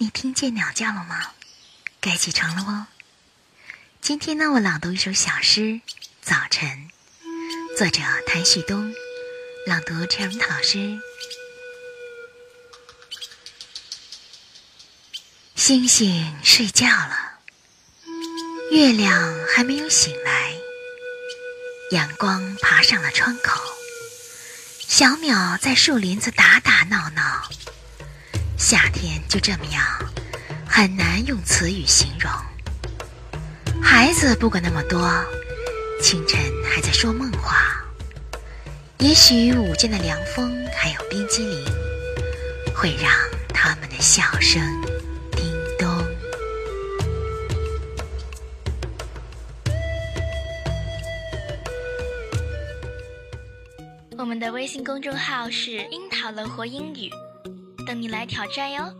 你听见鸟叫了吗？该起床了哦。今天呢，我朗读一首小诗《早晨》，作者谭旭东，朗读陈荣老师。星星睡觉了，月亮还没有醒来，阳光爬上了窗口，小鸟在树林子打打闹闹。夏天就这么样，很难用词语形容。孩子不管那么多，清晨还在说梦话。也许午间的凉风还有冰激凌，会让他们的笑声叮咚。我们的微信公众号是“樱桃乐活英语”。等你来挑战哟！